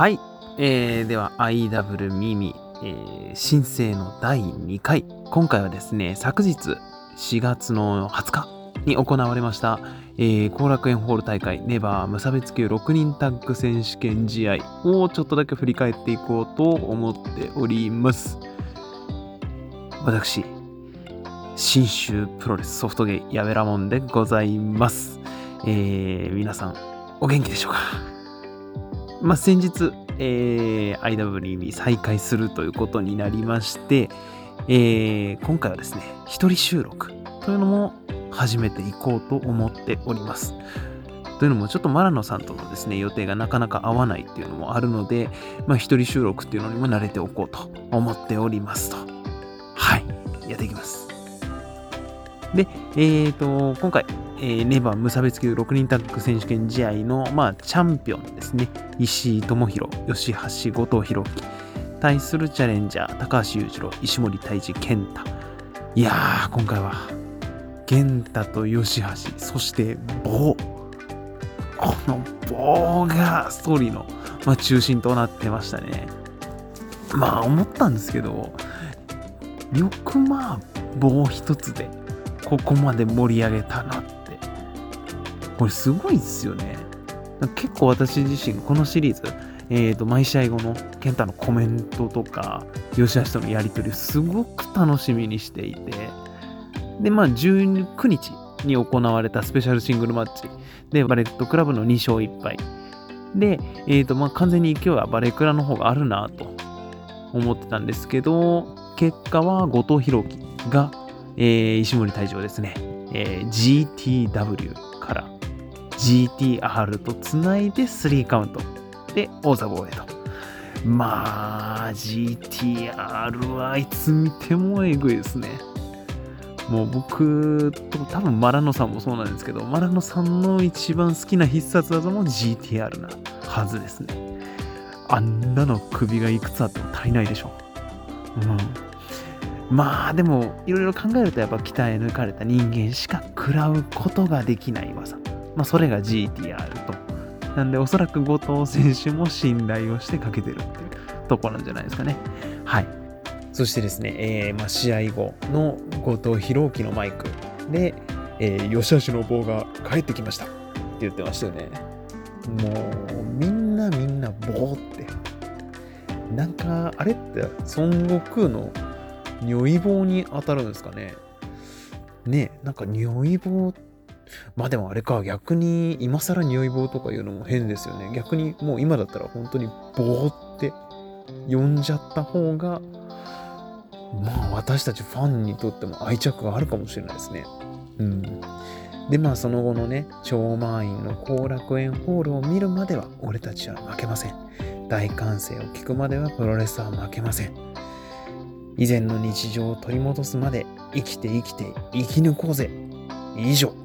はい、えー、では IW ミミ、えー、申請の第2回今回はですね昨日4月の20日に行われましたえー、後楽園ホール大会ネバー無差別級6人タッグ選手権試合をちょっとだけ振り返っていこうと思っております。私、新州プロレスソフトゲイやべらもんでございます。えー、皆さん、お元気でしょうか？まあ、先日、えー、IWB 再開するということになりまして、えー、今回はですね、一人収録というのも始めていこうと思っております。というのもちょっとマラノさんとのですね予定がなかなか合わないっていうのもあるので、まあ一人収録っていうのにも慣れておこうと思っておりますと。はい、やっていきます。で、えっ、ー、と、今回、えー、ネバー無差別級6人タッグ選手権試合の、まあ、チャンピオンですね。石井智弘、吉橋後藤弘樹。対するチャレンジャー、高橋裕次郎、石森泰治、健太。いやー、今回は玄太と吉橋そして棒この棒がストーリーの、まあ、中心となってましたねまあ思ったんですけどよくまあ棒一つでここまで盛り上げたなってこれすごいですよね。結構私自身このシリーズえーと、毎試合後の健太のコメントとか吉橋とのやり取りをすごく楽しみにしていてで、まあ、19日に行われたスペシャルシングルマッチ。で、バレットクラブの2勝1敗。で、え、ー、と、まあ、完全に勢いはバレクラの方があるなと思ってたんですけど、結果は後藤弘樹が、えー、石森隊長ですね、えー、GTW から GTR とつないで3カウントで王座防衛と。まあ、GTR はいつ見てもえぐいですね。もう僕と多分マラノさんもそうなんですけど、マラノさんの一番好きな必殺技も GTR なはずですね。あんなの首がいくつあっても足りないでしょ。うん。まあでも、いろいろ考えるとやっぱ鍛え抜かれた人間しか食らうことができない技。まあそれが GTR と。なんでおそらく後藤選手も信頼をしてかけてるっていうところなんじゃないですかね。はい。そしてですね、えー、まあ、試合後の後藤弘樹のマイクで、えー、吉橋の棒が帰ってきましたって言ってましたよね。もう、みんなみんな棒って。なんか、あれって孫悟空の如意棒に当たるんですかね。ねなんか如意棒まあでもあれか、逆に今更如意棒とか言うのも変ですよね。逆にもう今だったら本当に棒って呼んじゃった方がまあ私たちファンにとっても愛着があるかもしれないですね。うん。でまあその後のね、超満員の後楽園ホールを見るまでは俺たちは負けません。大歓声を聞くまではプロレスは負けません。以前の日常を取り戻すまで生きて生きて生き抜こうぜ。以上。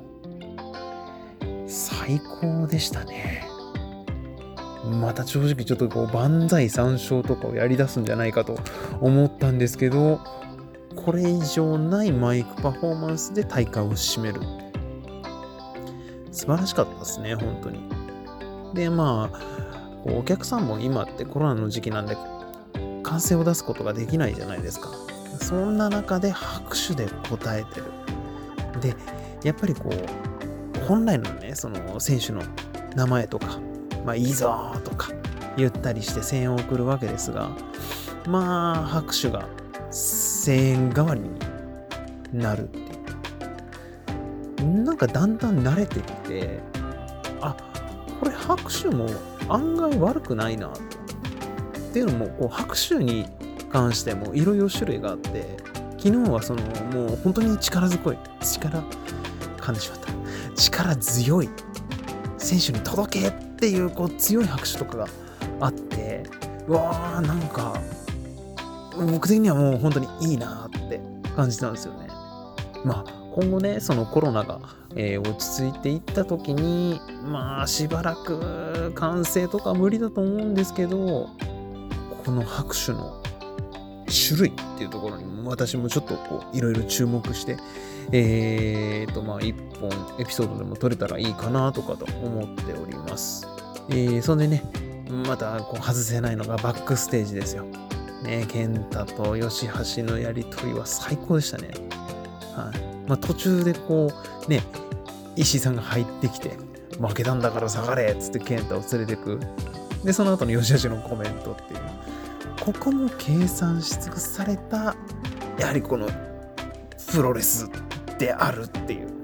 最高でしたね。また正直ちょっとこう万歳三唱とかをやり出すんじゃないかと思ったんですけどこれ以上ないマイクパフォーマンスで大会を締める。素晴らしかったですね本当に。でまあお客さんも今ってコロナの時期なんで歓声を出すことができないじゃないですか。そんな中で拍手で応えてる。でやっぱりこう本来のねその選手の名前とかまあいいぞとか言ったりして声援を送るわけですが、まあ拍手が声援代わりになるっていう。なんかだんだん慣れてきて、あ、これ拍手も案外悪くないな。っていうのも、こう拍手に関してもいろいろ種類があって、昨日はそのもう本当に力強い、力、噛んでしまった。力強い選手に届けっていうこう強い拍手とかがあってうわーなんか僕的にはもう本当にいいなって感じたんですよね。まあ今後ねそのコロナが、えー、落ち着いていった時にまあしばらく完成とか無理だと思うんですけどこの拍手の種類っていうところに私もちょっとこういろいろ注目してえーとまあ一本エピソードでも撮れたらいいかなとかと思っております。えー、そんでね、またこう外せないのがバックステージですよ。ね、健太と吉橋のやりとりは最高でしたね。はいまあ、途中でこうね石井さんが入ってきて負けたんだから下がれっつって健太を連れてくでその後の吉橋のコメントっていうここも計算し尽くされたやはりこのプロレスであるっていう。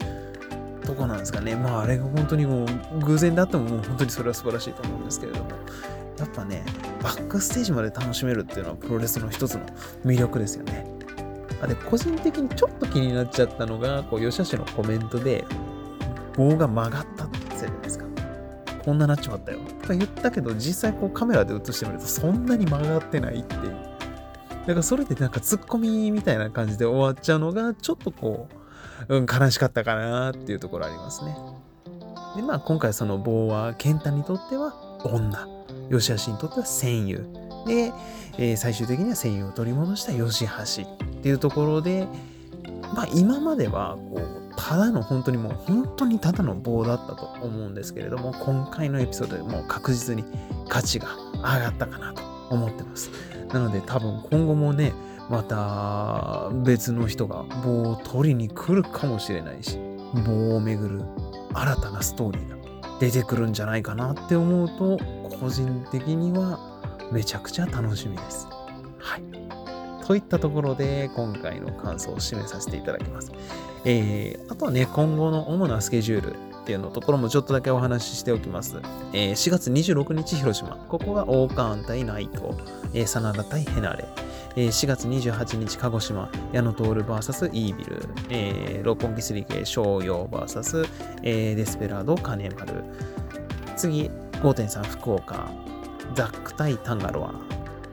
とこなんですかね。まああれが本当にもう偶然であってももう本当にそれは素晴らしいと思うんですけれども。やっぱねバックステージまで楽しめるっていうのはプロレスの一つの魅力ですよね。あで個人的にちょっと気になっちゃったのがこう吉橋のコメントで棒が曲がったって言ってたじゃないですか。こんななっちまったよ。とか言ったけど実際こうカメラで映してみるとそんなに曲がってないっていう。だからそれでなんかツッコミみたいな感じで終わっちゃうのがちょっとこう、うん、悲しかったかなっていうところありますね。でまあ今回その棒は健太にとっては女。吉橋にとっては戦友。で、えー、最終的には戦友を取り戻した吉橋っていうところでまあ今まではこうただの本当にもう本当にただの棒だったと思うんですけれども今回のエピソードでもう確実に価値が上がったかなと思ってます。なので多分今後もねまた別の人が棒を取りに来るかもしれないし棒をめぐる新たなストーリーが出てくるんじゃないかなって思うと個人的にはめちゃくちゃ楽しみです。はいといったところで今回の感想を締めさせていただきますえー、あとはね、今後の主なスケジュールっていうのところもちょっとだけお話ししておきます。えー、4月26日、広島。ここが王冠対内藤、えー、真田対ヘナレ。えー、4月28日、鹿児島、矢野徹 VS イービル、えー、六本木スリケ商用 VS、えー、デスペラード金丸。次、5.3福岡、ザック対タンガロア、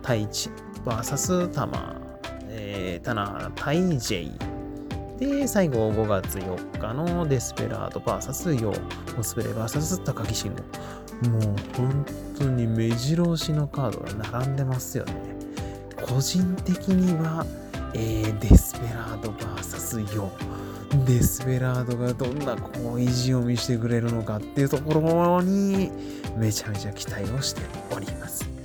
太一 VS タマー、えー、タナ対ジェイ。で、最後5月4日のデスペラード VS ヨー、オスプレイ VS 高木慎吾。もう本当に目白押しのカードが並んでますよね。個人的には、えー、デスペラード VS ヨー。デスペラードがどんなこう意地を見せてくれるのかっていうところにめちゃめちゃ期待をしております。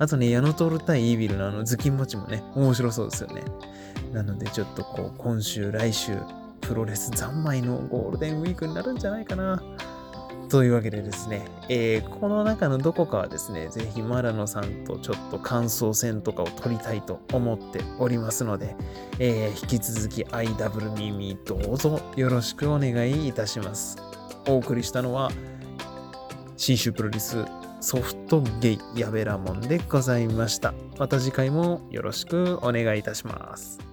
あとね、矢野徹対イービルのあの頭巾持ちもね、面白そうですよね。なのでちょっとこう今週来週プロレス三昧のゴールデンウィークになるんじゃないかな。というわけでですね、えー、この中のどこかはですね、ぜひマラノさんとちょっと感想戦とかを取りたいと思っておりますので、えー、引き続き IW 耳どうぞよろしくお願いいたします。お送りしたのは、新州プロレスソフトゲイヤベラモンでございました。また次回もよろしくお願いいたします。